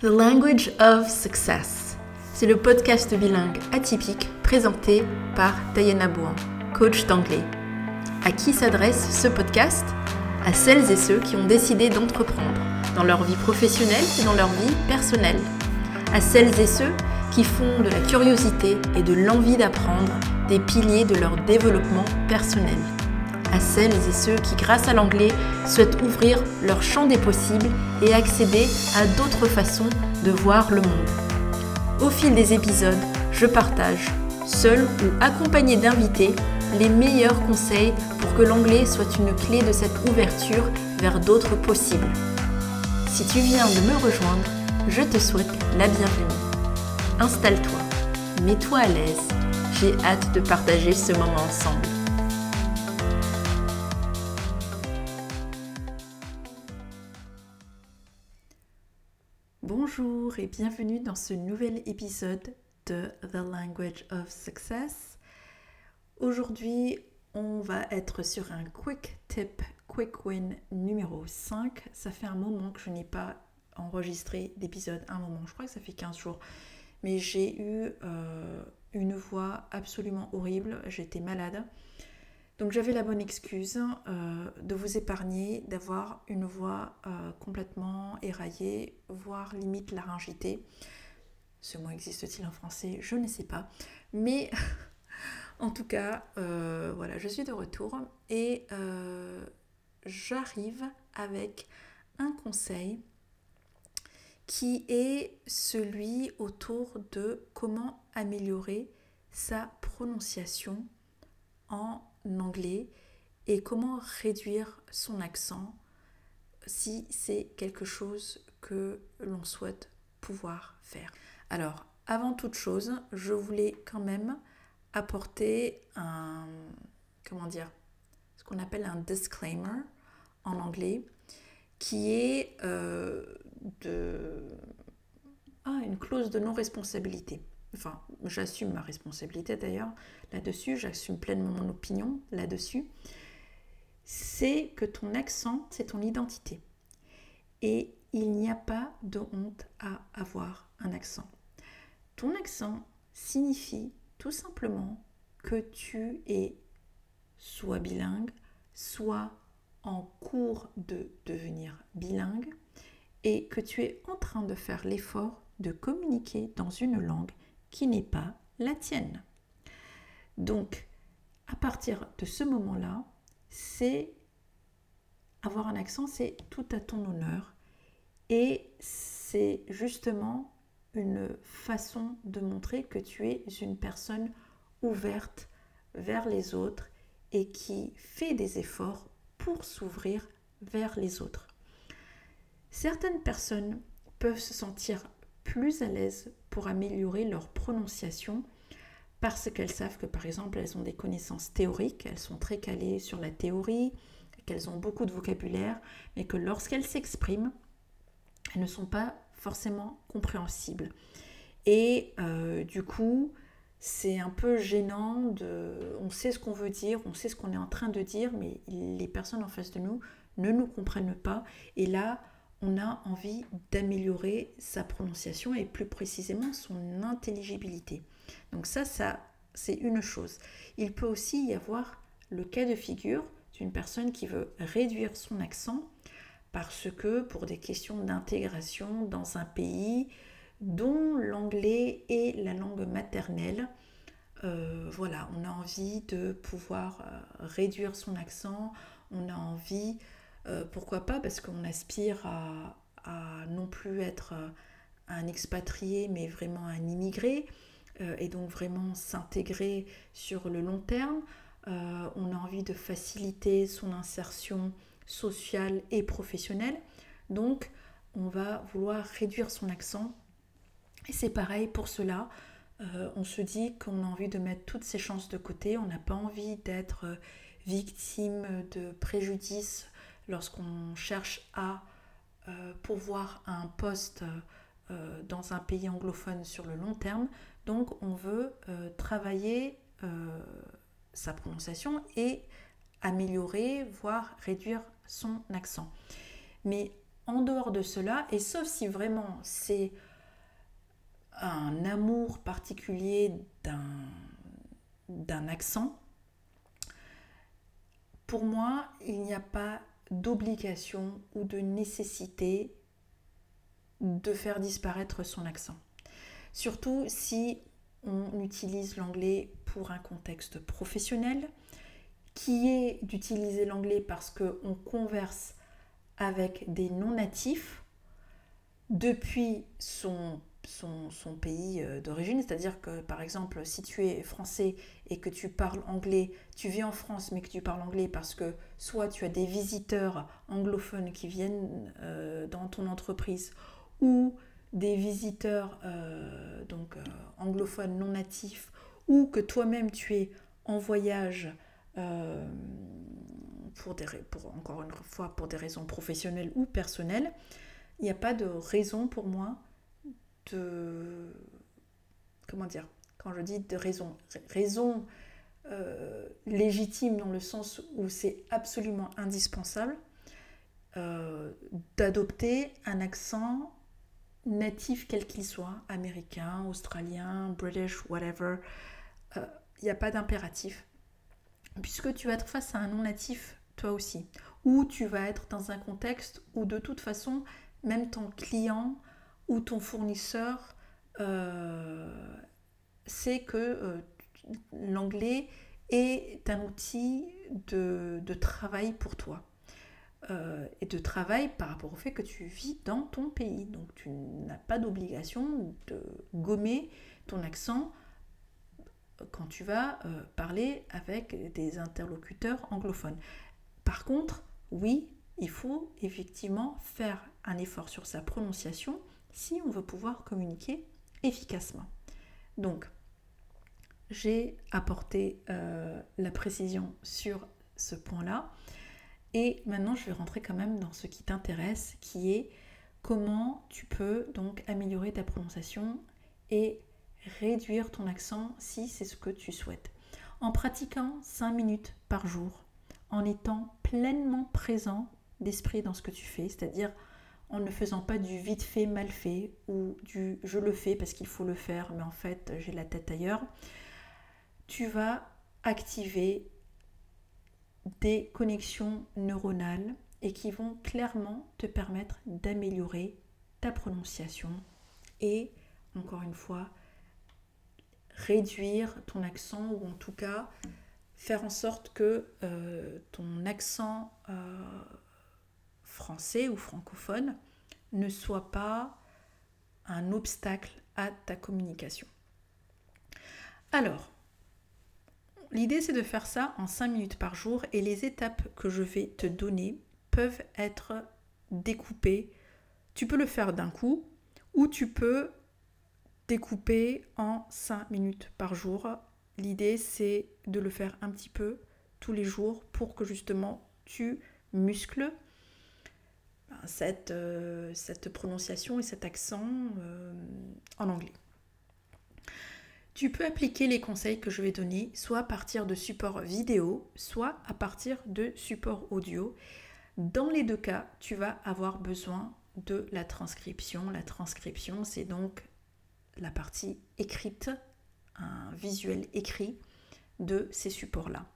The Language of Success. C'est le podcast bilingue atypique présenté par Diana Bouan, coach d'anglais. À qui s'adresse ce podcast? À celles et ceux qui ont décidé d'entreprendre dans leur vie professionnelle et dans leur vie personnelle. À celles et ceux qui font de la curiosité et de l'envie d'apprendre des piliers de leur développement personnel à celles et ceux qui, grâce à l'anglais, souhaitent ouvrir leur champ des possibles et accéder à d'autres façons de voir le monde. Au fil des épisodes, je partage, seul ou accompagné d'invités, les meilleurs conseils pour que l'anglais soit une clé de cette ouverture vers d'autres possibles. Si tu viens de me rejoindre, je te souhaite la bienvenue. Installe-toi, mets-toi à l'aise, j'ai hâte de partager ce moment ensemble. Bonjour et bienvenue dans ce nouvel épisode de The Language of Success. Aujourd'hui, on va être sur un quick tip, quick win numéro 5. Ça fait un moment que je n'ai pas enregistré d'épisode, un moment, je crois que ça fait 15 jours. Mais j'ai eu euh, une voix absolument horrible, j'étais malade. Donc j'avais la bonne excuse euh, de vous épargner d'avoir une voix euh, complètement éraillée, voire limite laryngitée. Ce mot existe-t-il en français? Je ne sais pas. Mais en tout cas, euh, voilà, je suis de retour et j'arrive avec un conseil qui est celui autour de comment améliorer sa prononciation en anglais et comment réduire son accent si c'est quelque chose que l'on souhaite pouvoir faire. Alors, avant toute chose, je voulais quand même apporter un, comment dire, ce qu'on appelle un disclaimer en anglais, qui est euh, de, ah, une clause de non-responsabilité enfin j'assume ma responsabilité d'ailleurs là-dessus, j'assume pleinement mon opinion là-dessus, c'est que ton accent, c'est ton identité. Et il n'y a pas de honte à avoir un accent. Ton accent signifie tout simplement que tu es soit bilingue, soit en cours de devenir bilingue et que tu es en train de faire l'effort de communiquer dans une langue qui n'est pas la tienne. Donc, à partir de ce moment-là, c'est avoir un accent, c'est tout à ton honneur. Et c'est justement une façon de montrer que tu es une personne ouverte vers les autres et qui fait des efforts pour s'ouvrir vers les autres. Certaines personnes peuvent se sentir plus à l'aise pour améliorer leur prononciation parce qu'elles savent que par exemple elles ont des connaissances théoriques, elles sont très calées sur la théorie, qu'elles ont beaucoup de vocabulaire, mais que lorsqu'elles s'expriment, elles ne sont pas forcément compréhensibles. Et euh, du coup, c'est un peu gênant de... On sait ce qu'on veut dire, on sait ce qu'on est en train de dire, mais les personnes en face de nous ne nous comprennent pas. Et là, on a envie d'améliorer sa prononciation et plus précisément son intelligibilité. Donc ça, ça c'est une chose. Il peut aussi y avoir le cas de figure d'une personne qui veut réduire son accent parce que pour des questions d'intégration dans un pays dont l'anglais est la langue maternelle, euh, voilà, on a envie de pouvoir euh, réduire son accent, on a envie euh, pourquoi pas? Parce qu'on aspire à, non plus être euh, un expatrié, mais vraiment un immigré, euh, et donc vraiment s'intégrer sur le long terme. on a envie de faciliter son insertion sociale et professionnelle. Donc, on va vouloir réduire son accent. Et c'est pareil pour cela. on se dit qu'on a envie de mettre toutes ses chances de côté. On n'a pas envie d'être victime de préjudices lorsqu'on cherche à euh, pourvoir un poste euh, dans un pays anglophone sur le long terme. Donc on veut euh, travailler sa prononciation et améliorer, voire réduire son accent. Mais en dehors de cela, et sauf si vraiment c'est un amour particulier d'un accent, pour moi, il n'y a pas d'obligation ou de nécessité de faire disparaître son accent. Surtout si on utilise l'anglais pour un contexte professionnel, qui est d'utiliser l'anglais parce qu'on converse avec des non-natifs depuis son, son, pays euh, d'origine. C'est-à-dire que, par exemple, si tu es français et que tu parles anglais, tu vis en France mais que tu parles anglais parce que soit tu as des visiteurs anglophones qui viennent euh, dans ton entreprise ou des visiteurs euh, donc anglophones non natifs ou que toi-même tu es en voyage pour, des, pour, encore une fois, pour des raisons professionnelles ou personnelles, il n'y a pas de raison pour moi Comment dire Quand je dis de raison, raison euh, légitime dans le sens où c'est absolument indispensable euh, d'adopter un accent natif quel qu'il soit, américain, australien, british, whatever. Euh, il n'y a pas d'impératif. Puisque tu vas être face à un non natif toi aussi. Ou tu vas être dans un contexte où de toute façon, même ton client ou ton fournisseur euh, sait que euh, l'anglais est un outil de, travail pour toi. Euh, et de travail par rapport au fait que tu vis dans ton pays. Donc tu n'as pas d'obligation de gommer ton accent quand tu vas parler avec des interlocuteurs anglophones. Par contre, oui, il faut effectivement faire un effort sur sa prononciation si on veut pouvoir communiquer efficacement. Donc, j'ai apporté euh, la précision sur ce point-là. Et maintenant, je vais rentrer quand même dans ce qui t'intéresse, qui est comment tu peux donc améliorer ta prononciation et réduire ton accent si c'est ce que tu souhaites. En pratiquant 5 minutes par jour, en étant pleinement présent d'esprit dans ce que tu fais, c'est-à-dire en ne faisant pas du vite fait, mal fait ou du je le fais parce qu'il faut le faire, mais en fait j'ai la tête ailleurs, tu vas activer des connexions neuronales et qui vont clairement te permettre d'améliorer ta prononciation et encore une fois réduire ton accent ou en tout cas faire en sorte que euh, ton accent euh, français ou francophone ne soit pas un obstacle à ta communication. Alors, l'idée c'est de faire ça en 5 minutes par jour et les étapes que je vais te donner peuvent être découpées. Tu peux le faire d'un coup ou tu peux découper en 5 minutes par jour L'idée, c'est de le faire un petit peu tous les jours pour que justement tu muscles cette, euh, cette prononciation et cet accent euh, en anglais. Tu peux appliquer les conseils que je vais donner soit à partir de supports vidéo, soit à partir de supports audio. Dans les deux cas, tu vas avoir besoin de la transcription. La transcription, c'est donc la partie écrite un visuel écrit de ces supports-là.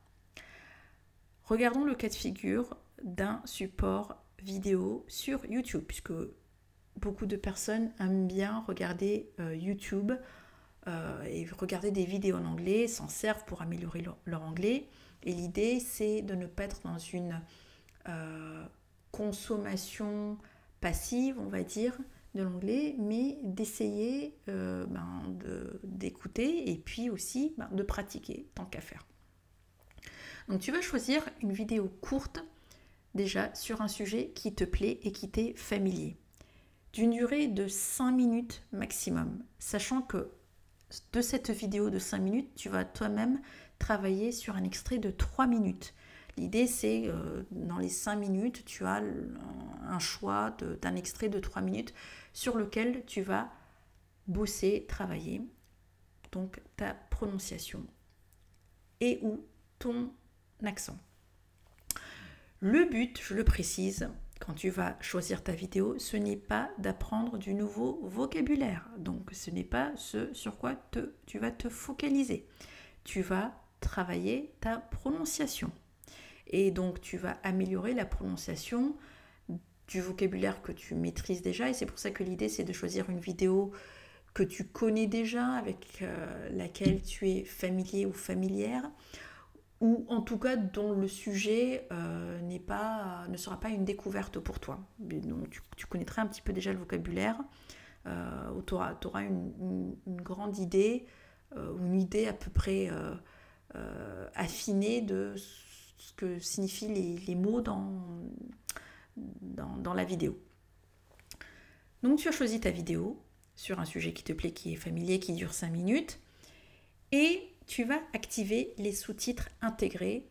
Regardons le cas de figure d'un support vidéo sur YouTube, puisque beaucoup de personnes aiment bien regarder euh, YouTube euh, et regarder des vidéos en anglais, s'en servent pour améliorer leur, anglais. Et l'idée, c'est de ne pas être dans une euh, consommation passive, on va dire, de l'anglais, mais d'essayer ben, d'écouter et puis aussi ben, de pratiquer tant qu'à faire. Donc tu vas choisir une vidéo courte déjà sur un sujet qui te plaît et qui t'est familier, d'une durée de 5 minutes maximum, sachant que de cette vidéo de 5 minutes, tu vas toi-même travailler sur un extrait de 3 minutes. L'idée, c'est euh, dans les 5 minutes, tu as un choix d'un extrait de 3 minutes sur lequel tu vas bosser, travailler. Donc ta prononciation et ou ton accent. Le but, je le précise, quand tu vas choisir ta vidéo, ce n'est pas d'apprendre du nouveau vocabulaire. Donc ce n'est pas ce sur quoi tu vas te focaliser. Tu vas travailler ta prononciation. Et donc tu vas améliorer la prononciation du vocabulaire que tu maîtrises déjà. Et c'est pour ça que l'idée c'est de choisir une vidéo que tu connais déjà, avec euh, laquelle tu es familier ou familière, ou en tout cas dont le sujet euh, n'est pas, ne sera pas une découverte pour toi. Donc, tu, connaîtras un petit peu déjà le vocabulaire, euh, tu auras, une, grande idée, ou une idée à peu près affinée de ce que signifient les, mots dans, dans la vidéo. Donc tu as choisi ta vidéo, sur un sujet qui te plaît, qui est familier, qui dure 5 minutes. Et tu vas activer les sous-titres intégrés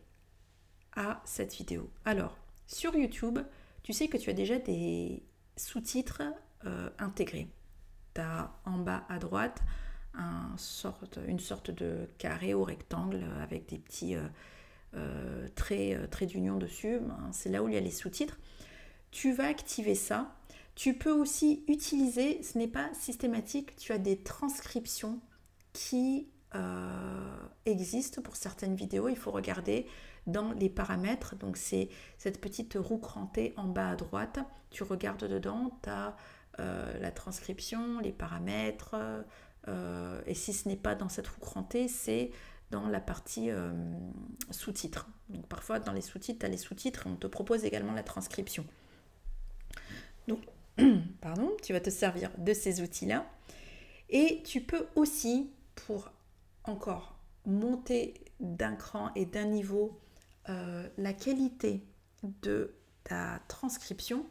à cette vidéo. Alors, sur YouTube, tu sais que tu as déjà des sous-titres euh, intégrés. Tu as en bas à droite une sorte de carré ou rectangle avec des petits euh, euh, traits, traits d'union dessus. Ben, c'est là où il y a les sous-titres. Tu vas activer ça tu peux aussi utiliser, ce n'est pas systématique, tu as des transcriptions qui euh, existent pour certaines vidéos. Il faut regarder dans les paramètres. Donc c'est cette petite roue crantée en bas à droite. Tu regardes dedans, tu as euh, la transcription, les paramètres. Euh, et si ce n'est pas dans cette roue crantée, c'est dans la partie sous-titres. Donc parfois dans les sous-titres, tu as les sous-titres on te propose également la transcription. Donc pardon, tu vas te servir de ces outils-là. Et tu peux aussi, pour encore monter d'un cran et d'un niveau euh, la qualité de ta transcription,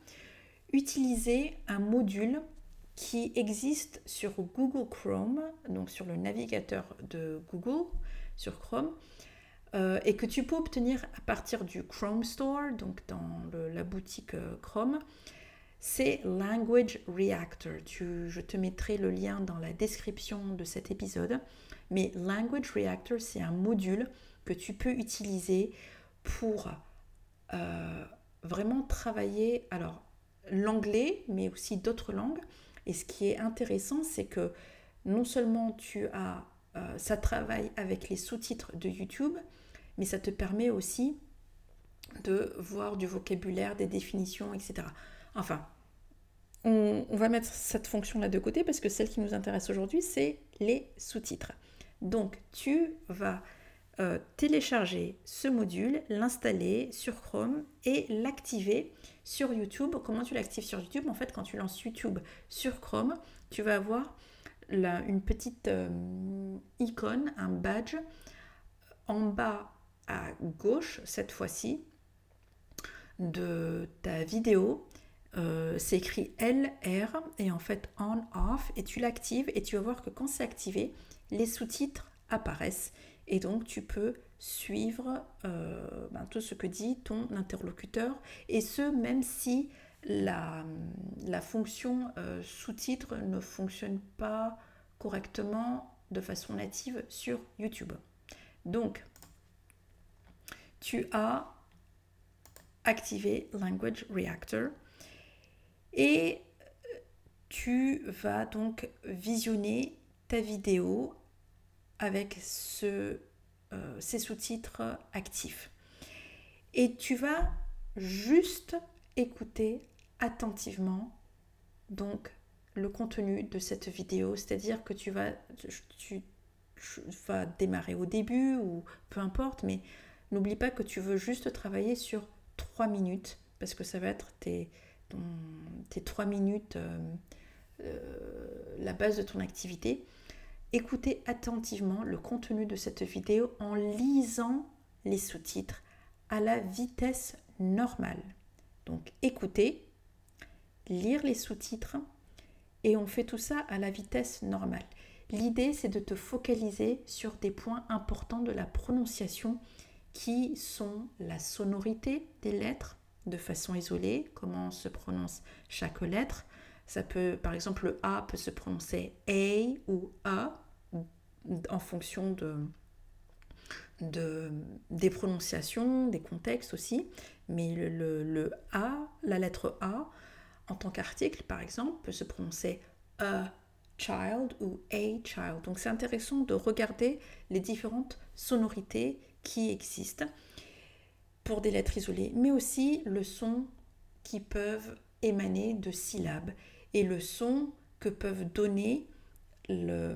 utiliser un module qui existe sur Google Chrome, donc sur le navigateur de Google, sur Chrome, euh, et que tu peux obtenir à partir du Chrome Store, donc dans la boutique euh, Chrome c'est Language Reactor. je te mettrai le lien dans la description de cet épisode. Mais Language Reactor, c'est un module que tu peux utiliser pour euh, vraiment travailler alors l'anglais, mais aussi d'autres langues. Et ce qui est intéressant, c'est que non seulement tu as, euh, ça travaille avec les sous-titres de YouTube, mais ça te permet aussi de voir du vocabulaire, des définitions, etc. Enfin, on, va mettre cette fonction-là de côté parce que celle qui nous intéresse aujourd'hui, c'est les sous-titres. Donc, tu vas euh, télécharger ce module, l'installer sur Chrome et l'activer sur YouTube. Comment tu l'actives sur YouTube? En fait, quand tu lances YouTube sur Chrome, tu vas avoir une petite euh, icône, un badge en bas à gauche cette fois-ci de ta vidéo euh, c'est écrit LR et en fait on off et tu l'actives et tu vas voir que quand c'est activé, les sous-titres apparaissent et donc tu peux suivre euh, ben, tout ce que dit ton interlocuteur et ce même si la, fonction euh, sous-titres ne fonctionne pas correctement de façon native sur YouTube. Donc tu as activé Language Reactor et tu vas donc visionner ta vidéo avec ce, euh, ces sous-titres actifs. Et tu vas juste écouter attentivement donc le contenu de cette vidéo, c'est-à-dire que tu vas, tu, vas démarrer au début ou peu importe, mais n'oublie pas que tu veux juste travailler sur 3 minutes parce que ça va être tes, tes trois minutes, euh, euh, la base de ton activité, écoutez attentivement le contenu de cette vidéo en lisant les sous-titres à la vitesse normale. Donc écoutez, lire les sous-titres et on fait tout ça à la vitesse normale. L'idée, c'est de te focaliser sur des points importants de la prononciation qui sont la sonorité des lettres, de façon isolée, comment se prononce chaque lettre. Ça peut, par exemple, le A peut se prononcer A ou A en fonction de, de, des prononciations, des contextes aussi. Mais le, le, A, la lettre A, en tant qu'article, par exemple, peut se prononcer a child ou a child. Donc c'est intéressant de regarder les différentes sonorités qui existent pour des lettres isolées, mais aussi le son qui peuvent émaner de syllabes et le son que peuvent donner le,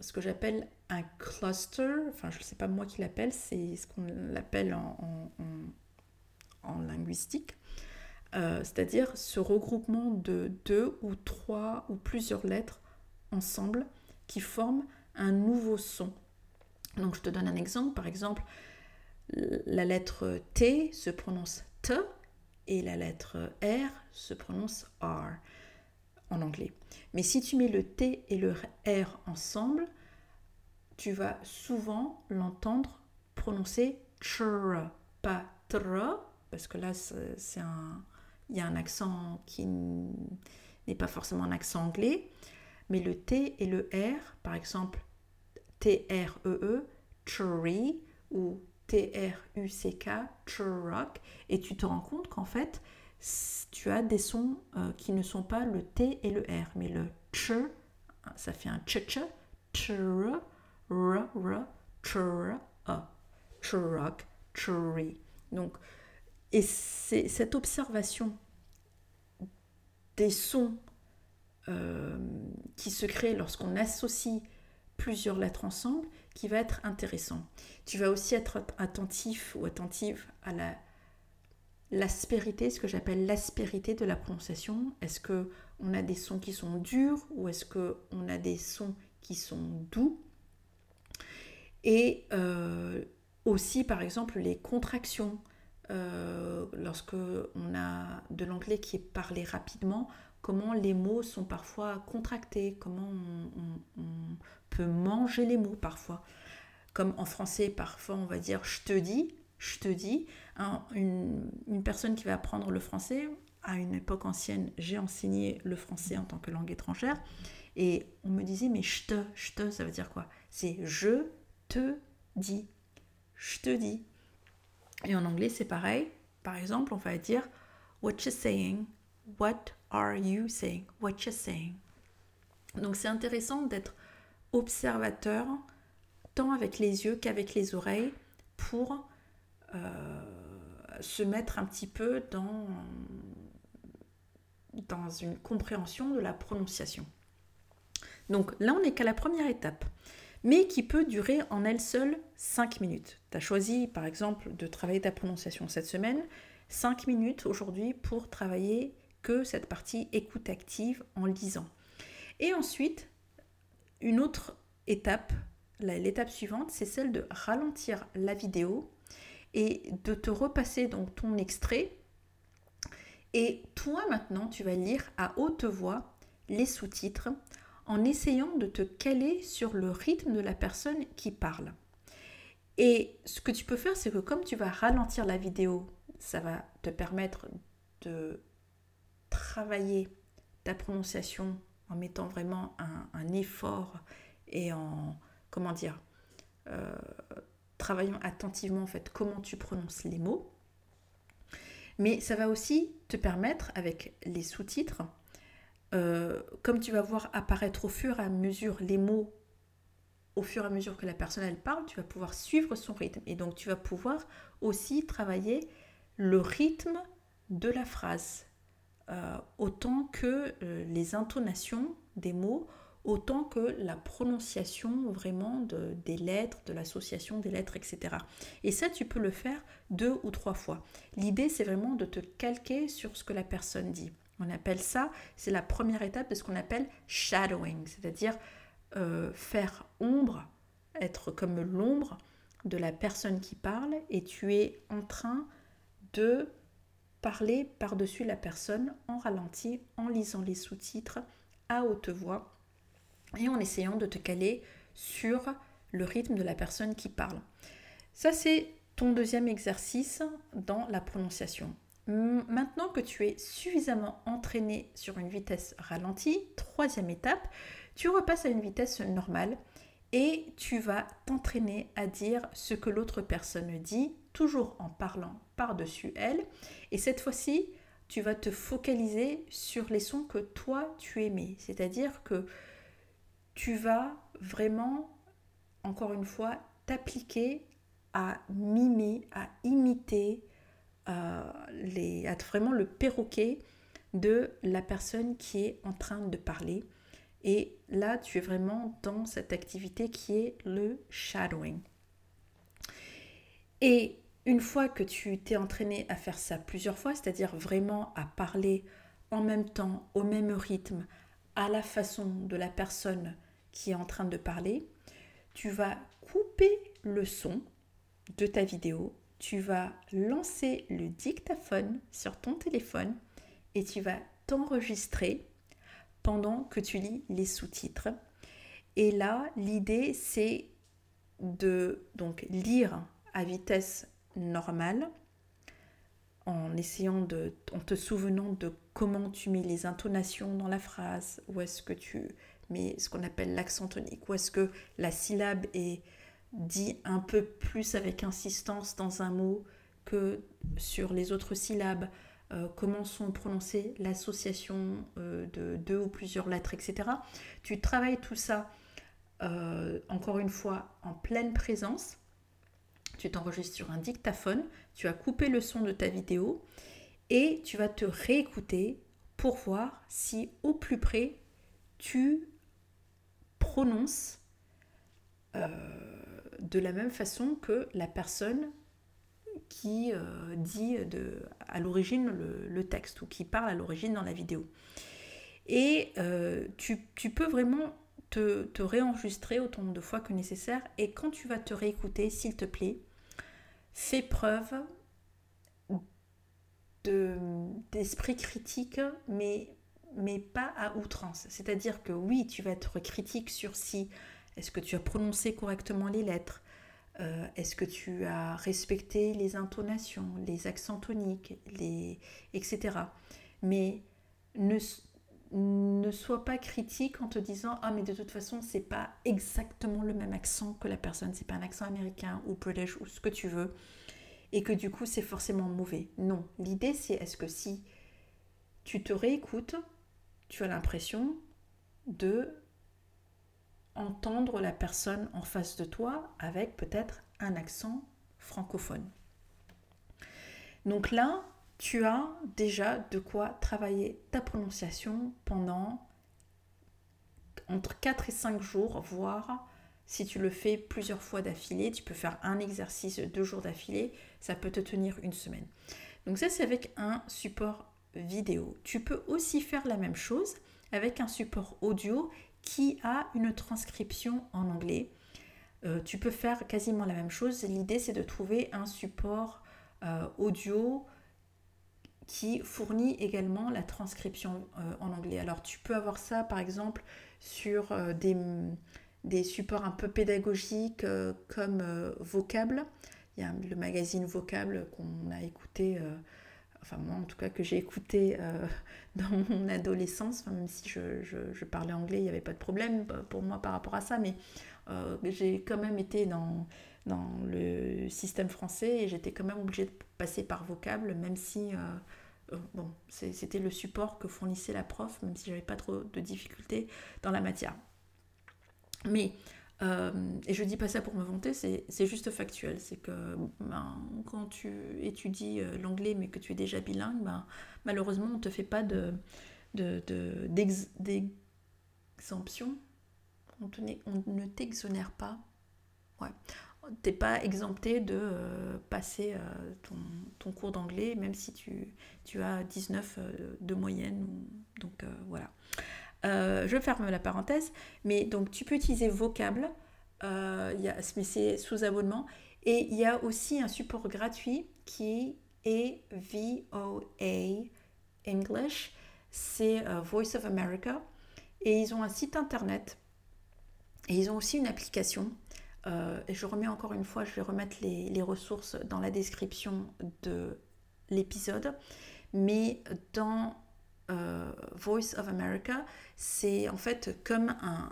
ce que j'appelle un cluster, enfin je ne sais pas moi qui l'appelle, c'est ce qu'on l'appelle en, en, linguistique, euh, c'est-à-dire ce regroupement de deux ou trois ou plusieurs lettres ensemble qui forment un nouveau son. Donc je te donne un exemple, par exemple la lettre T se prononce T et la lettre R se prononce R en anglais. Mais si tu mets le T et le R ensemble, tu vas souvent l'entendre prononcer tr, pas tr, parce que là, c'est un, il y a un accent qui n'est pas forcément un accent anglais, mais le T et le R, par exemple, T-R-E-E, tree, ou T-R-U-C-K, truck, et tu te rends compte qu'en fait, tu as des sons euh, qui ne sont pas le T et le R, mais le ch, ça fait un ch ch, tr, r, r, tr, a, truck, tree. Donc, et c'est cette observation des sons euh, qui se créent lorsqu'on associe plusieurs lettres ensemble qui va être intéressant. Tu vas aussi être attentif ou attentive à la l'aspérité, ce que j'appelle l'aspérité de la prononciation. Est-ce que on a des sons qui sont durs ou est-ce que on a des sons qui sont doux? Et euh, aussi, par exemple, les contractions. Euh, lorsque on a de l'anglais qui est parlé rapidement, comment les mots sont parfois contractés, comment on, peut manger les mots parfois. Comme en français, parfois on va dire je te dis, je te dis. Une, personne qui va apprendre le français, à une époque ancienne, j'ai enseigné le français en tant que langue étrangère, et on me disait mais je te, je te, ça veut dire quoi? C'est je te dis, je te dis. Et en anglais c'est pareil. Par exemple, on va dire what you saying, what are you saying, what you saying? Donc c'est intéressant d'être observateur, tant avec les yeux qu'avec les oreilles, pour euh, se mettre un petit peu dans, une compréhension de la prononciation. Donc là, on n'est qu'à la première étape, mais qui peut durer en elle seule 5 minutes. Tu as choisi, par exemple, de travailler ta prononciation cette semaine, 5 minutes aujourd'hui pour travailler que cette partie écoute active en lisant. Et ensuite, une autre étape, l'étape suivante, c'est celle de ralentir la vidéo et de te repasser donc ton extrait. Et toi maintenant, tu vas lire à haute voix les sous-titres en essayant de te caler sur le rythme de la personne qui parle. Et ce que tu peux faire, c'est que comme tu vas ralentir la vidéo, ça va te permettre de travailler ta prononciation en mettant vraiment un, effort et en, comment dire, euh, travaillant attentivement en fait comment tu prononces les mots. Mais ça va aussi te permettre avec les sous-titres, euh, comme tu vas voir apparaître au fur et à mesure les mots, au fur et à mesure que la personne elle parle, tu vas pouvoir suivre son rythme. Et donc tu vas pouvoir aussi travailler le rythme de la phrase, euh, autant que euh, les intonations des mots, autant que la prononciation vraiment de, des lettres, de l'association des lettres, etc. Et ça, tu peux le faire deux ou trois fois. L'idée, c'est vraiment de te calquer sur ce que la personne dit. On appelle ça, c'est la première étape de ce qu'on appelle shadowing, c'est-à-dire euh, faire ombre, être comme l'ombre de la personne qui parle et tu es en train de parler par-dessus la personne en ralenti, en lisant les sous-titres à haute voix et en essayant de te caler sur le rythme de la personne qui parle. Ça, c'est ton deuxième exercice dans la prononciation. Maintenant que tu es suffisamment entraîné sur une vitesse ralentie, troisième étape, tu repasses à une vitesse normale et tu vas t'entraîner à dire ce que l'autre personne dit, toujours en parlant par-dessus elle. Et cette fois-ci, tu vas te focaliser sur les sons que toi tu aimais. C'est-à-dire que tu vas vraiment, encore une fois, t'appliquer à mimer, à imiter, euh, les, à vraiment le perroquet de la personne qui est en train de parler. Et là, tu es vraiment dans cette activité qui est le shadowing. Et une fois que tu t'es entraîné à faire ça plusieurs fois, c'est-à-dire vraiment à parler en même temps, au même rythme, à la façon de la personne qui est en train de parler, tu vas couper le son de ta vidéo, tu vas lancer le dictaphone sur ton téléphone et tu vas t'enregistrer pendant que tu lis les sous-titres. Et là, l'idée, c'est de donc lire à vitesse normale en essayant de, en te souvenant de comment tu mets les intonations dans la phrase, où est-ce que tu mets ce qu'on appelle l'accent tonique, où est-ce que la syllabe est dit un peu plus avec insistance dans un mot que sur les autres syllabes, euh, comment sont prononcées l'association euh, de deux ou plusieurs lettres, etc. Tu travailles tout ça, euh, encore une fois, en pleine présence. Tu t'enregistres sur un dictaphone, tu as coupé le son de ta vidéo et tu vas te réécouter pour voir si au plus près tu prononces de la même façon que la personne qui euh, dit à l'origine le, texte ou qui parle à l'origine dans la vidéo. Et euh, tu, peux vraiment te, réenregistrer autant de fois que nécessaire. Et quand tu vas te réécouter, s'il te plaît, fais preuve d'esprit critique, mais, mais pas à outrance. C'est-à-dire que oui, tu vas être critique sur si est-ce que tu as prononcé correctement les lettres euh, Est-ce que tu as respecté les intonations, les accents toniques, les... etc. Mais ne, ne sois pas critique en te disant Ah, mais de toute façon, c'est pas exactement le même accent que la personne, c'est pas un accent américain ou british ou ce que tu veux, et que du coup, c'est forcément mauvais. Non, l'idée, c'est est-ce que si tu te réécoutes, tu as l'impression de entendre la personne en face de toi avec peut-être un accent francophone. Donc là, tu as déjà de quoi travailler ta prononciation pendant entre 4 et 5 jours, voire si tu le fais plusieurs fois d'affilée, tu peux faire un exercice deux jours d'affilée, ça peut te tenir une semaine. Donc ça, c'est avec un support vidéo. Tu peux aussi faire la même chose avec un support audio qui a une transcription en anglais. Euh, tu peux faire quasiment la même chose. L'idée, c'est de trouver un support euh, audio qui fournit également la transcription euh, en anglais. Alors, tu peux avoir ça, par exemple, sur des, des, supports un peu pédagogiques comme Vocable. Il y a le magazine Vocable qu'on a écouté enfin moi en tout cas que j'ai écouté euh, dans mon adolescence, même si je, parlais anglais, il n'y avait pas de problème euh, pour moi par rapport à ça, mais euh, j'ai quand même été dans, dans le système français et j'étais quand même obligée de passer par vocable, même si bon, c'était le support que fournissait la prof, même si j'avais pas trop de difficultés dans la matière. Mais euh, et je dis pas ça pour me vanter, c'est juste factuel. C'est que ben, quand tu étudies euh, l'anglais mais que tu es déjà bilingue, ben, malheureusement on ne te fait pas de, d'exemption. on, on, ne t'exonère pas. Ouais. T'es pas exempté de euh, passer ton, ton, cours d'anglais, même si tu, tu as 19 de moyenne. Donc voilà. Euh, je ferme la parenthèse, mais donc tu peux utiliser Vocable, euh, mais c'est sous abonnement. Et il y a aussi un support gratuit qui est VOA English, c'est euh, Voice of America. Et ils ont un site internet et ils ont aussi une application. et je remets encore une fois, je vais remettre les, les ressources dans la description de l'épisode. Mais dans Voice of America, c'est en fait comme un,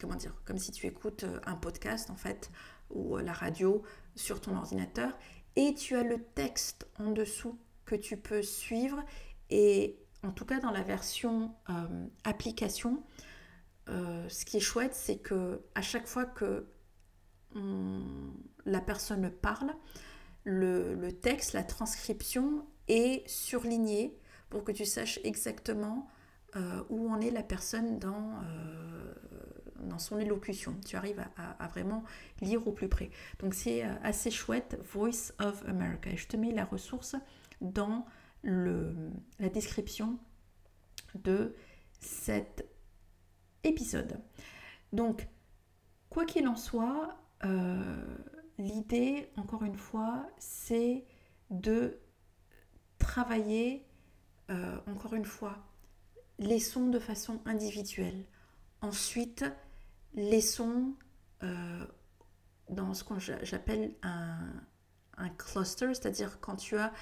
comment dire, comme si tu écoutes un podcast en fait, ou la radio sur ton ordinateur, et tu as le texte en dessous que tu peux suivre. Et en tout cas dans la version application, ce qui est chouette, c'est que à chaque fois que la personne parle, le, texte, la transcription est surligné pour que tu saches exactement euh, où en est la personne dans, euh, dans son élocution. Tu arrives à, vraiment lire au plus près. Donc c'est euh, assez chouette, Voice of America. je te mets la ressource dans le, la description de cet épisode. Donc, quoi qu'il en soit, l'idée, encore une fois, c'est de travailler, euh, encore une fois, les sons de façon individuelle. Ensuite, les sons euh, dans ce que j'appelle un, cluster, c'est-à-dire quand tu as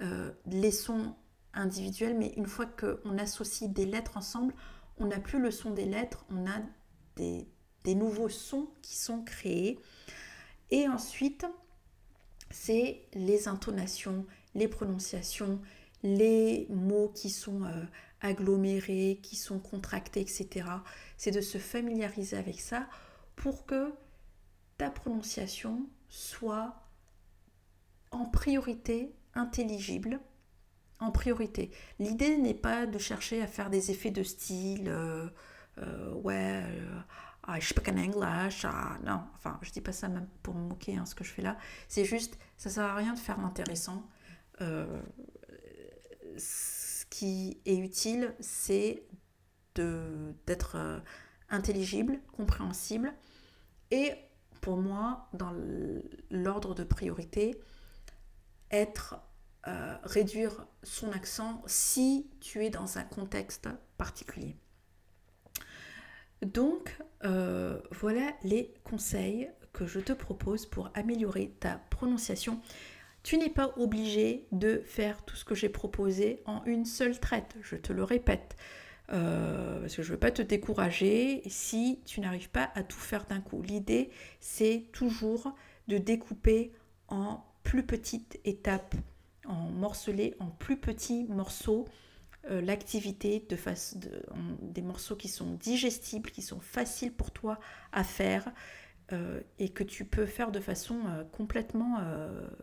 euh, les sons individuels, mais une fois qu'on associe des lettres ensemble, on n'a plus le son des lettres, on a des, des nouveaux sons qui sont créés. Et ensuite, c'est les intonations, les prononciations, les mots qui sont euh, agglomérés, qui sont contractés, etc. C'est de se familiariser avec ça pour que ta prononciation soit en priorité intelligible. En priorité. L'idée n'est pas de chercher à faire des effets de style, euh, euh, ouais, je speak in English, ah, non, enfin, je dis pas ça pour me moquer, hein, ce que je fais là. C'est juste, ça sert à rien de faire l'intéressant. Euh, ce qui est utile, c'est d'être euh, intelligible, compréhensible. Et pour moi, dans l'ordre de priorité, être, euh, réduire son accent si tu es dans un contexte particulier. Donc, euh, voilà les conseils que je te propose pour améliorer ta prononciation. Tu n'es pas obligé de faire tout ce que j'ai proposé en une seule traite, je te le répète. Euh, parce que je ne veux pas te décourager si tu n'arrives pas à tout faire d'un coup. L'idée, c'est toujours de découper en plus petites étapes, en morceler en plus petits morceaux euh, l'activité des morceaux qui sont digestibles, qui sont faciles pour toi à faire euh, et que tu peux faire de façon euh, complètement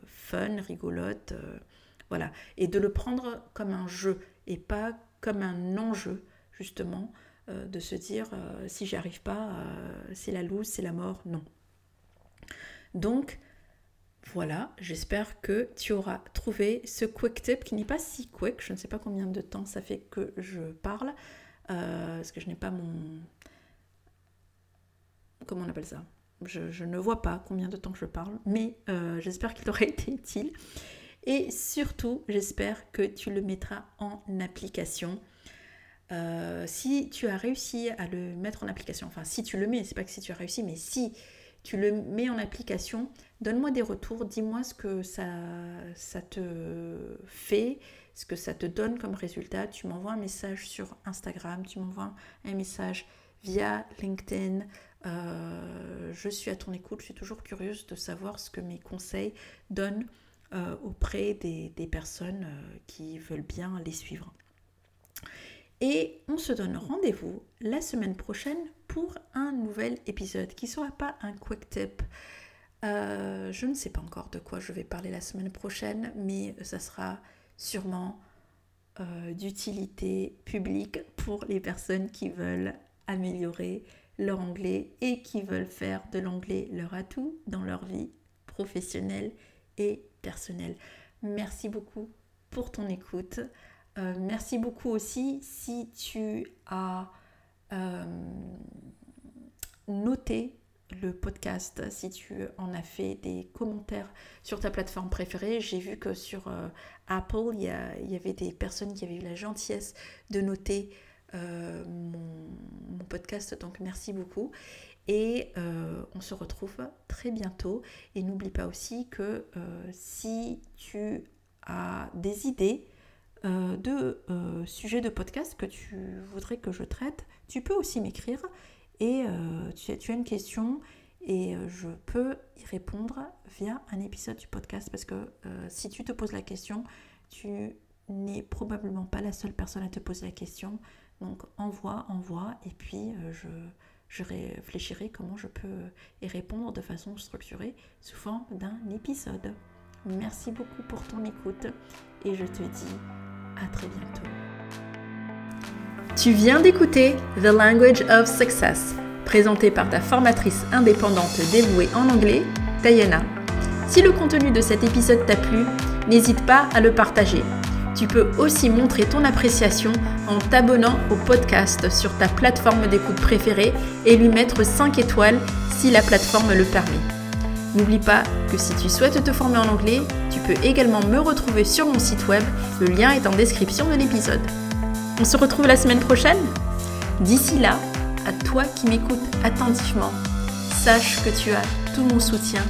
fun, rigolote, voilà, et de le prendre comme un jeu et pas comme un enjeu justement de se dire si j'y arrive pas, c'est la loose, c'est la mort, non. Donc voilà, j'espère que tu auras trouvé ce quick tip qui n'est pas si quick. Je ne sais pas combien de temps ça fait que je parle, euh, parce que je n'ai pas mon... Comment on appelle ça? Je, ne vois pas combien de temps je parle, mais euh, j'espère qu'il aura été utile. Et surtout, j'espère que tu le mettras en application. Euh, si tu as réussi à le mettre en application, enfin si tu le mets, c'est pas que si tu as réussi, mais si tu le mets en application, donne-moi des retours, dis-moi ce que ça, ça te fait, ce que ça te donne comme résultat. Tu m'envoies un message sur Instagram, tu m'envoies un message via LinkedIn. Euh, je suis à ton écoute, je suis toujours curieuse de savoir ce que mes conseils donnent euh, auprès des, personnes euh, qui veulent bien les suivre. Et on se donne rendez-vous la semaine prochaine pour un nouvel épisode qui ne sera pas un quick tip. Je ne sais pas encore de quoi je vais parler la semaine prochaine, mais ça sera sûrement d'utilité publique pour les personnes qui veulent améliorer leur anglais et qui veulent faire de l'anglais leur atout dans leur vie professionnelle et personnelle. Merci beaucoup pour ton écoute. Euh, merci beaucoup aussi si tu as euh, noté le podcast, si tu en as fait des commentaires sur ta plateforme préférée. J'ai vu que sur euh, Apple, il y, y, avait des personnes qui avaient eu la gentillesse de noter mon, mon, podcast, donc merci beaucoup. Et on se retrouve très bientôt. Et n'oublie pas aussi que si tu as des idées, euh, de euh, sujets de podcast que tu voudrais que je traite, tu peux aussi m'écrire et tu, as une question et je peux y répondre via un épisode du podcast parce que si tu te poses la question, tu n'es probablement pas la seule personne à te poser la question. Donc envoie, envoie, et puis je, je réfléchirai comment je peux y répondre de façon structurée sous forme d'un épisode. Merci beaucoup pour ton écoute et je te dis à très bientôt. Tu viens d'écouter The Language of Success, présenté par ta formatrice indépendante dévouée en anglais, Diana. Si le contenu de cet épisode t'a plu, n'hésite pas à le partager tu peux aussi montrer ton appréciation en t'abonnant au podcast sur ta plateforme d'écoute préférée et lui mettre 5 étoiles si la plateforme le permet. N'oublie pas que si tu souhaites te former en anglais, tu peux également me retrouver sur mon site web, le lien est en description de l'épisode. On se retrouve la semaine prochaine D'ici là, à toi qui m'écoutes attentivement, sache que tu as tout mon soutien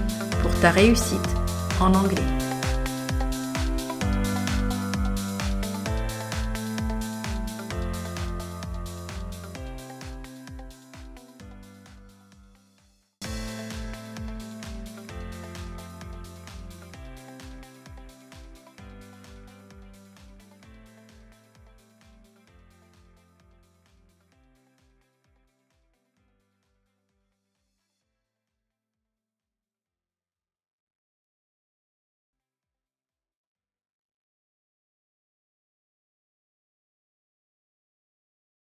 pour ta réussite en anglais.